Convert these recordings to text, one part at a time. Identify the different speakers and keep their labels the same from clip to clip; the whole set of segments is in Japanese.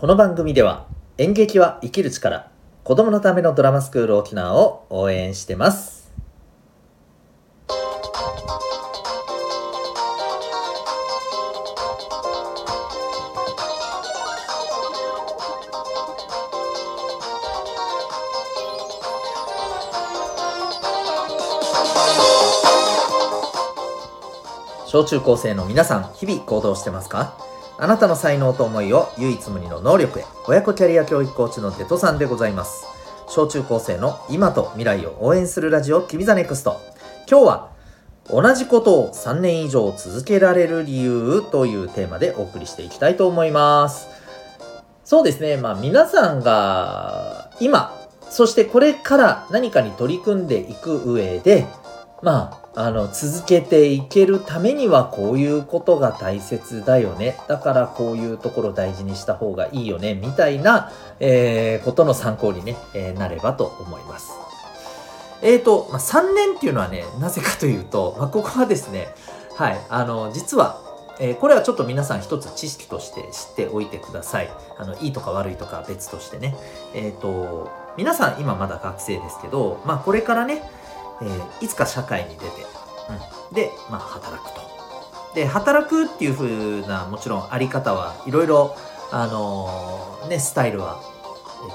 Speaker 1: この番組では演劇は生きる力子供のためのドラマスクール沖縄を応援してます。小中高生の皆さん日々行動してますか？あなたの才能と思いを唯一無二の能力へ。親子キャリア教育コーチのデトさんでございます。小中高生の今と未来を応援するラジオ君 the NEXT。今日は同じことを3年以上続けられる理由というテーマでお送りしていきたいと思います。そうですね。まあ皆さんが今そしてこれから何かに取り組んでいく上でまあ、あの、続けていけるためにはこういうことが大切だよね。だからこういうところ大事にした方がいいよね。みたいな、えー、ことの参考にね、えー、なればと思います。えーと、まあ、3年っていうのはね、なぜかというと、まあ、ここはですね、はい、あの、実は、えー、これはちょっと皆さん一つ知識として知っておいてください。あの、いいとか悪いとか別としてね。えっ、ー、と、皆さん今まだ学生ですけど、まあこれからね、えー、いつか社会に出て、うん、で、まあ、働くと。で、働くっていう風な、もちろんあり方はいろいろ、あのー、ね、スタイルは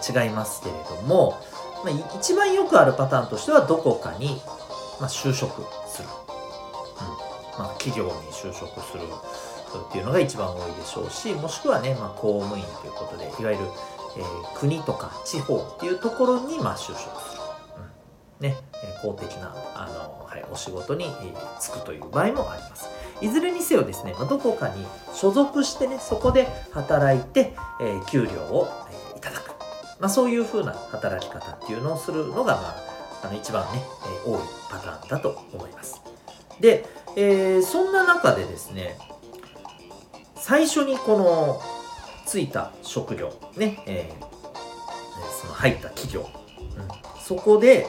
Speaker 1: 違いますけれども、まあ、一番よくあるパターンとしては、どこかに、まあ、就職する。うん。まあ、企業に就職するっていうのが一番多いでしょうし、もしくはね、まあ、公務員ということで、いわゆる、えー、国とか地方っていうところに、まあ、就職する。ね。公的なあの、はい、お仕事に就くという場合もあります。いずれにせよですね、まどこかに所属してね、そこで働いて、えー、給料を、え、いただく。まあ、そういう風な働き方っていうのをするのが、まあ、あの一番ね、え、多いパターンだと思います。で、えー、そんな中でですね、最初にこのついた職業、ね、えー、その入った企業、うん、そこで、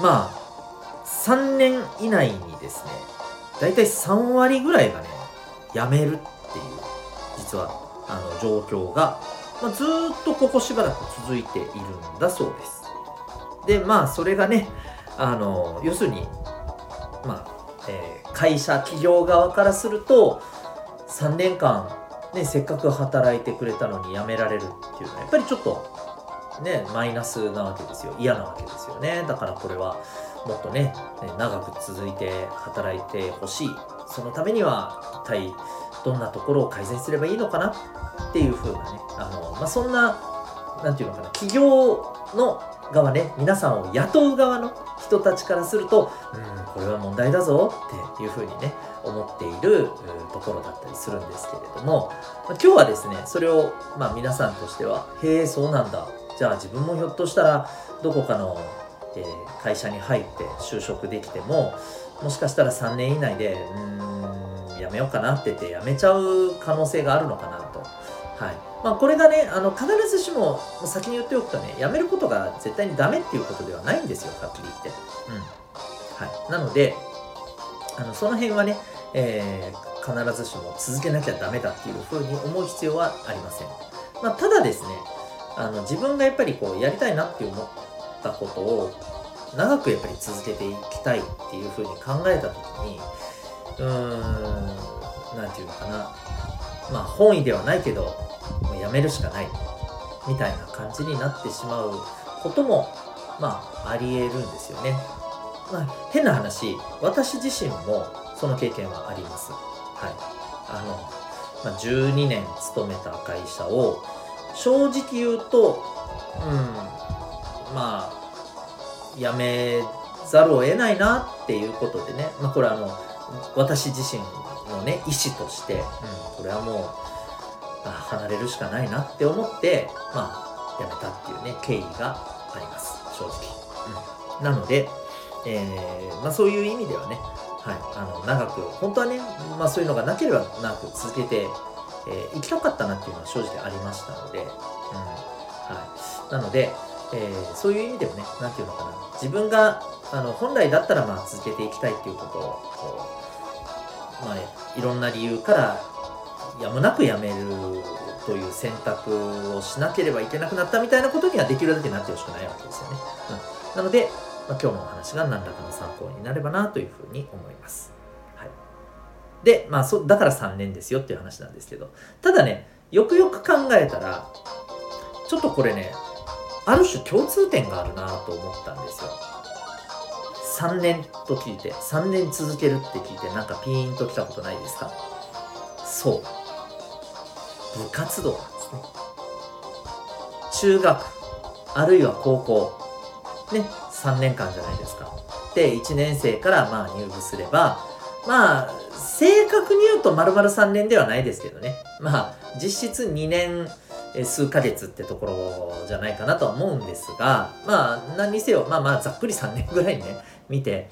Speaker 1: まあ、3年以内にですね、だいたい3割ぐらいがね、辞めるっていう、実は、あの、状況が、まあ、ずっとここしばらく続いているんだそうです。で、まあ、それがね、あの、要するに、まあ、えー、会社、企業側からすると、3年間、ね、せっかく働いてくれたのに辞められるっていうのは、やっぱりちょっとね、マイナスなわけですよ。嫌なわけですよね。だからこれはもっとね、長く続いて働いてほしい。そのためには一体どんなところを改善すればいいのかなっていう風なね、あの、まあ、そんな、なんていうのかな、企業の側ね、皆さんを雇う側の人たちからすると、うん、これは問題だぞっていう風にね、思っているところだったりするんですけれども、今日はですね、それを、まあ、皆さんとしては、へえ、そうなんだじゃあ自分もひょっとしたらどこかの、えー、会社に入って就職できてももしかしたら3年以内でうんやめようかなって言ってやめちゃう可能性があるのかなと。はいまあ、これがねあの必ずしも先に言っておくとねやめることが絶対にダメっていうことではないんですよはっきり言って。うんはい、なのであのその辺はね、えー、必ずしも続けなきゃダメだっていうふうに思う必要はありません。まあ、ただですねあの自分がやっぱりこうやりたいなって思ったことを長くやっぱり続けていきたいっていうふうに考えた時にうーん何て言うのかなまあ本意ではないけどもうやめるしかないみたいな感じになってしまうこともまあありえるんですよね。まあ、変な話私自身もその経験はあります。はい。あの、まあ、12年勤めた会社を正直言うと、うん、まあ、やめざるを得ないなっていうことでね、まあこれはあの、私自身のね、意思として、うん、これはもう、あ離れるしかないなって思って、まあ、やめたっていうね、経緯があります、正直。うん、なので、えー、まあそういう意味ではね、はい、あの、長く、本当はね、まあそういうのがなければなく続けてえー、行きたかったなっていうのは正直ありましたので、うんはい、なので、えー、そういう意味でもね、なんていうのかな、自分があの本来だったらまあ続けていきたいっていうことを、こうまあ、いろんな理由からやむなくやめるという選択をしなければいけなくなったみたいなことにはできるだけなってほしくないわけですよね。うん、なので、まあ、今日のお話が何らかの参考になればなというふうに思います。で、まあそ、だから3年ですよっていう話なんですけど、ただね、よくよく考えたら、ちょっとこれね、ある種共通点があるなと思ったんですよ。3年と聞いて、3年続けるって聞いて、なんかピーンときたことないですか？そう。部活動なんですね。中学、あるいは高校、ね、3年間じゃないですか。で、1年生からまあ入部すれば、まあ、正確に言うと丸々3年ではないですけどね。まあ、実質2年、数ヶ月ってところじゃないかなとは思うんですが、まあ、何にせよ、まあまあ、ざっくり3年ぐらいね、見て、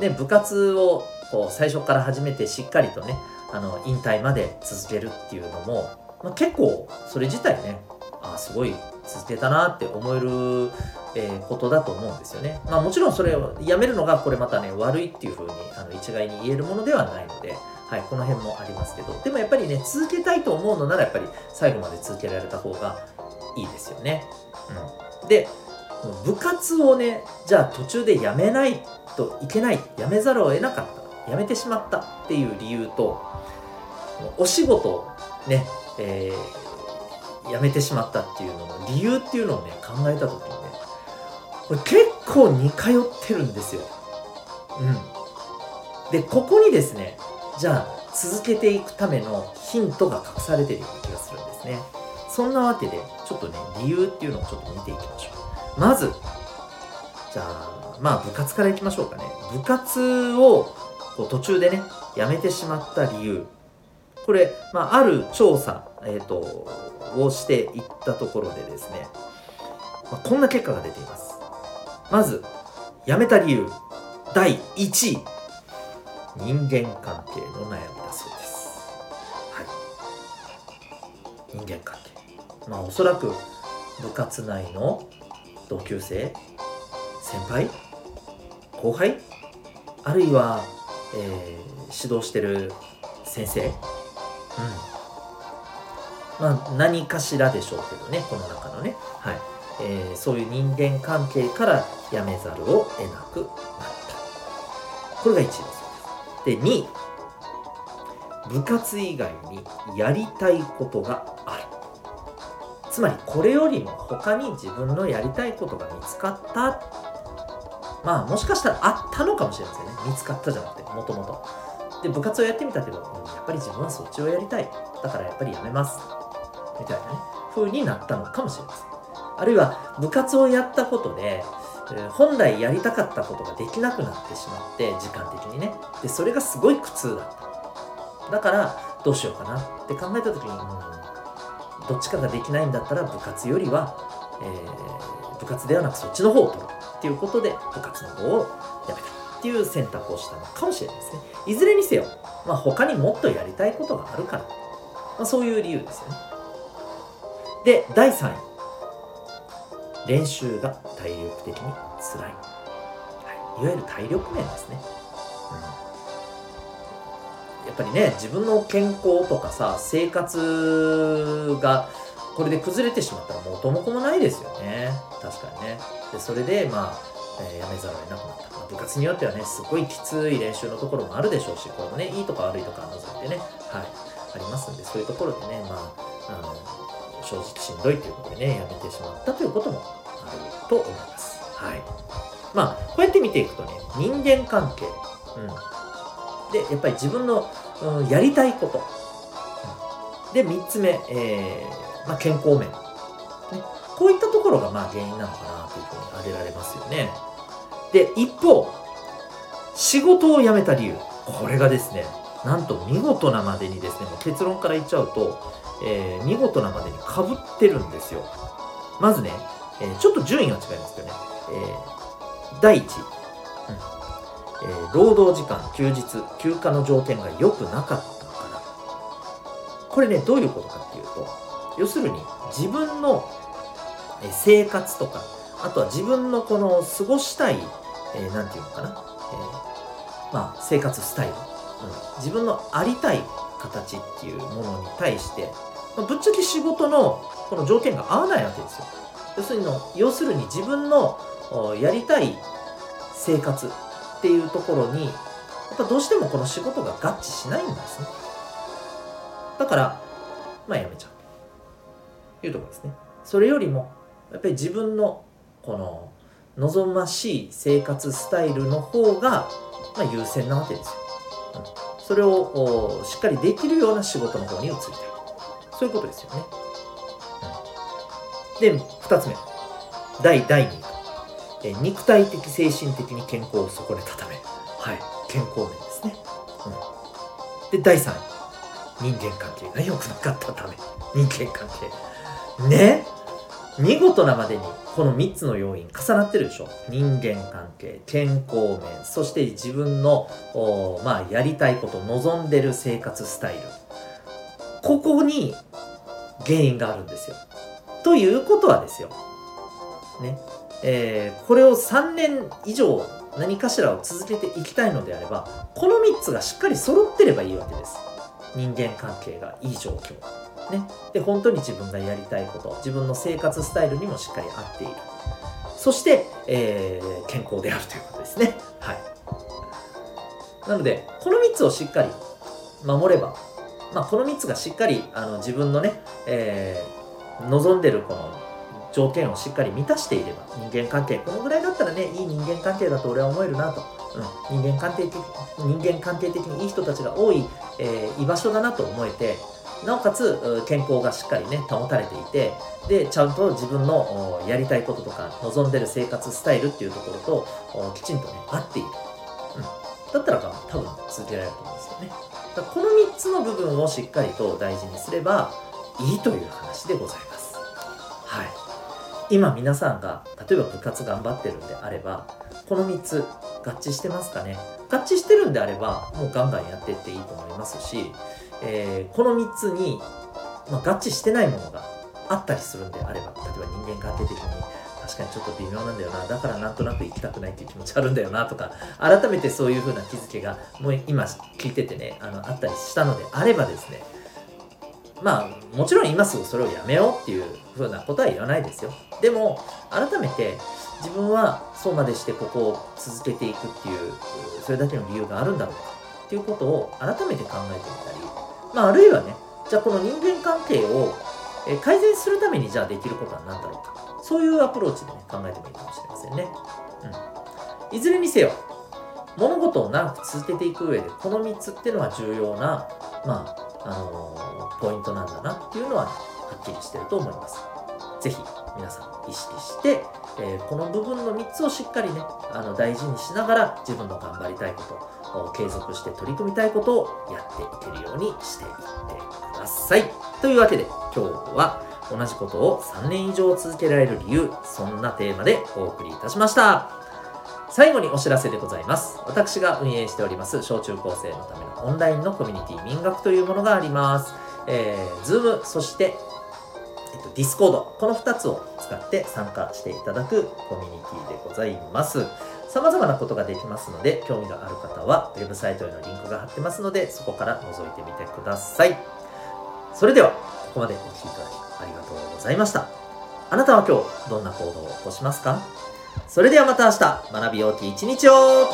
Speaker 1: で、部活をこう最初から始めてしっかりとね、あの、引退まで続けるっていうのも、まあ、結構、それ自体ね、あすごい続けたなって思える、えー、ことだと思うんですよね。まあもちろんそれをやめるのがこれまたね悪いっていうふうにあの一概に言えるものではないので、はい、この辺もありますけどでもやっぱりね続けたいと思うのならやっぱり最後まで続けられた方がいいですよね。うん、で部活をねじゃあ途中でやめないといけないやめざるを得なかったやめてしまったっていう理由とお仕事をね、えー、辞めてしまったっていうのの理由っていうのをね考えた時にねこれ結構似通ってるんですよ。うん。でここにですねじゃあ続けていくためのヒントが隠されてるような気がするんですね。そんなわけで、ちょっとね、理由っていうのをちょっと見ていきましょう。まず、じゃあ、まあ部活からいきましょうかね。部活をこう途中でね、やめてしまった理由。これ、まあ、ある調査、えっ、ー、と、をしていったところでですね、まあ、こんな結果が出ています。まず、辞めた理由、第1位。人間関係の悩みだそうです。はい。人間関係。まあおそらく部活内の同級生、先輩、後輩、あるいは、えー、指導してる先生、うん。まあ何かしらでしょうけどね、この中のね。はい。えー、そういう人間関係から辞めざるを得なくなった。これが1位です。で2部活以外にやりたいことがある。つまりこれよりも他に自分のやりたいことが見つかったまあもしかしたらあったのかもしれませんね。見つかったじゃなくてもともと。で部活をやってみたけど、やっぱり自分はそっちをやりたい。だからやっぱりやめます。みたいなね。風になったのかもしれません。あるいは部活をやったことで本来やりたかったことができなくなってしまって時間的にね。でそれがすごい苦痛だった。だからどうしようかなって考えた時に、うん、どっちかができないんだったら部活よりは、えー、部活ではなくそっちの方を取るっていうことで部活の方をやめたっていう選択をしたのかもしれないですね。いずれにせよ、まあ、他にもっとやりたいことがあるから、まあ、そういう理由ですよね。で第3位。練習が体力的に辛い、はい、いわゆる体力面ですね、うん、やっぱりね自分の健康とかさ生活がこれで崩れてしまったら元も子もないですよね。確かにね。でそれでまあえー、やめざるを得なくなった、まあ、部活によってはねすごいきつい練習のところもあるでしょうしこれもねいいとか悪いとか除いてねはい。ありますんでそういうところでねまああの正直しんどいということでね、やめてしまったということもあると思います。はい。まあ、こうやって見ていくとね、人間関係、うん。で、やっぱり自分の、うん、やりたいこと。うん、で、3つ目、えー、まあ、健康面。ね。こういったところが、まあ、原因なのかなというふうに挙げられますよね。で、一方、仕事を辞めた理由。これがですね、なんと見事なまでにですね、もう結論から言っちゃうと、えー、見事なまでにかぶってるんですよ。まずね、えー、ちょっと順位は違いますけどね、えー、第1位、うんえー、労働時間、休日、休暇の条件が良くなかったから。これね、どういうことかっていうと、要するに自分の生活とか、あとは自分のこの過ごしたい、えー、なんていうのかな、えー、まあ、生活スタイル、自分のありたい形っていうものに対してまあ、ぶっちゃけ仕事のこの条件が合わないわけですよ。要するに要するに自分のやりたい生活っていうところにやっぱどうしてもこの仕事が合致しないんですね。だからまあやめちゃう。いうとこですね。それよりもやっぱり自分のこの望ましい生活スタイルの方が、まあ、優先なわけですよ、それをしっかりできるような仕事の方に移りたい。そういうことですよね、うん、で2つ目。第第2え肉体的精神的に健康を損ねたためはい。健康面ですね、うん、で第3位。人間関係が良くなかったため。人間関係。ね。見事なまでにこの3つの要因重なってるでしょ。人間関係健康面そして自分のまあやりたいこと望んでる生活スタイル。ここに原因があるんですよ。ということはですよ。ね。えー、これを3年以上何かしらを続けていきたいのであればこの3つがしっかり揃ってればいいわけです。人間関係がいい状況。ね。で本当に自分がやりたいこと自分の生活スタイルにもしっかり合っている。そして、えー、健康であるということですね。はい。なのでこの3つをしっかり守ればまあこの3つがしっかりあの自分のね、えー、望んでるこの条件をしっかり満たしていれば人間関係このぐらいだったらねいい人間関係だと俺は思えるなと、うん、人間関係的人間関係的にいい人たちが多い、えー、居場所だなと思えてなおかつ健康がしっかりね保たれていてでちゃんと自分のやりたいこととか望んでる生活スタイルっていうところときちんとね合っている、うん、だったら多分続けられると思うんですよね。だこの3つの部分をしっかりと大事にすればいいという話でございます。はい。今皆さんが例えば部活頑張ってるんであればこの3つ合致してますかね。合致してるんであればもうガンガンやっていっていいと思いますし、えー、この3つに、まあ、合致してないものがあったりするんであれば例えば人間関係的に確かにちょっと微妙なんだよなだからなんとなく行きたくないっていう気持ちあるんだよなとか改めてそういう風な気づきがもう今聞いててねあのあったりしたのであればですねまあもちろん今すぐそれをやめようっていうふうなことは言わないですよ。でも改めて自分はそうまでしてここを続けていくっていうそれだけの理由があるんだろうかっていうことを改めて考えてみたりまああるいはねじゃあこの人間関係を改善するためにじゃあできることは何だろうか。そういうアプローチでね考えてもいいかもしれませんね。うん。いずれにせよ物事を長く続けていく上でこの3つっていうのは重要なまああのー、ポイントなんだなっていうのは、ねはっきりしてると思います。ぜひ皆さん意識して、えー、この部分の3つをしっかりねあの大事にしながら自分の頑張りたいこと継続して取り組みたいことをやっていけるようにしていってください。というわけで今日は同じことを3年以上続けられる理由そんなテーマでお送りいたしました。最後にお知らせでございます。私が運営しております小中高生のためのオンラインのコミュニティ民学というものがあります。えー、Zoom、そして、えっと、Discord、この2つを使って参加していただくコミュニティでございます。さまざまなことができますので、興味がある方は、ウェブサイトへのリンクが貼ってますので、そこから覗いてみてください。それでは、ここまでお聴きいただきありがとうございました。あなたは今日、どんな行動を起こしますか？それではまた明日、学びようき一日を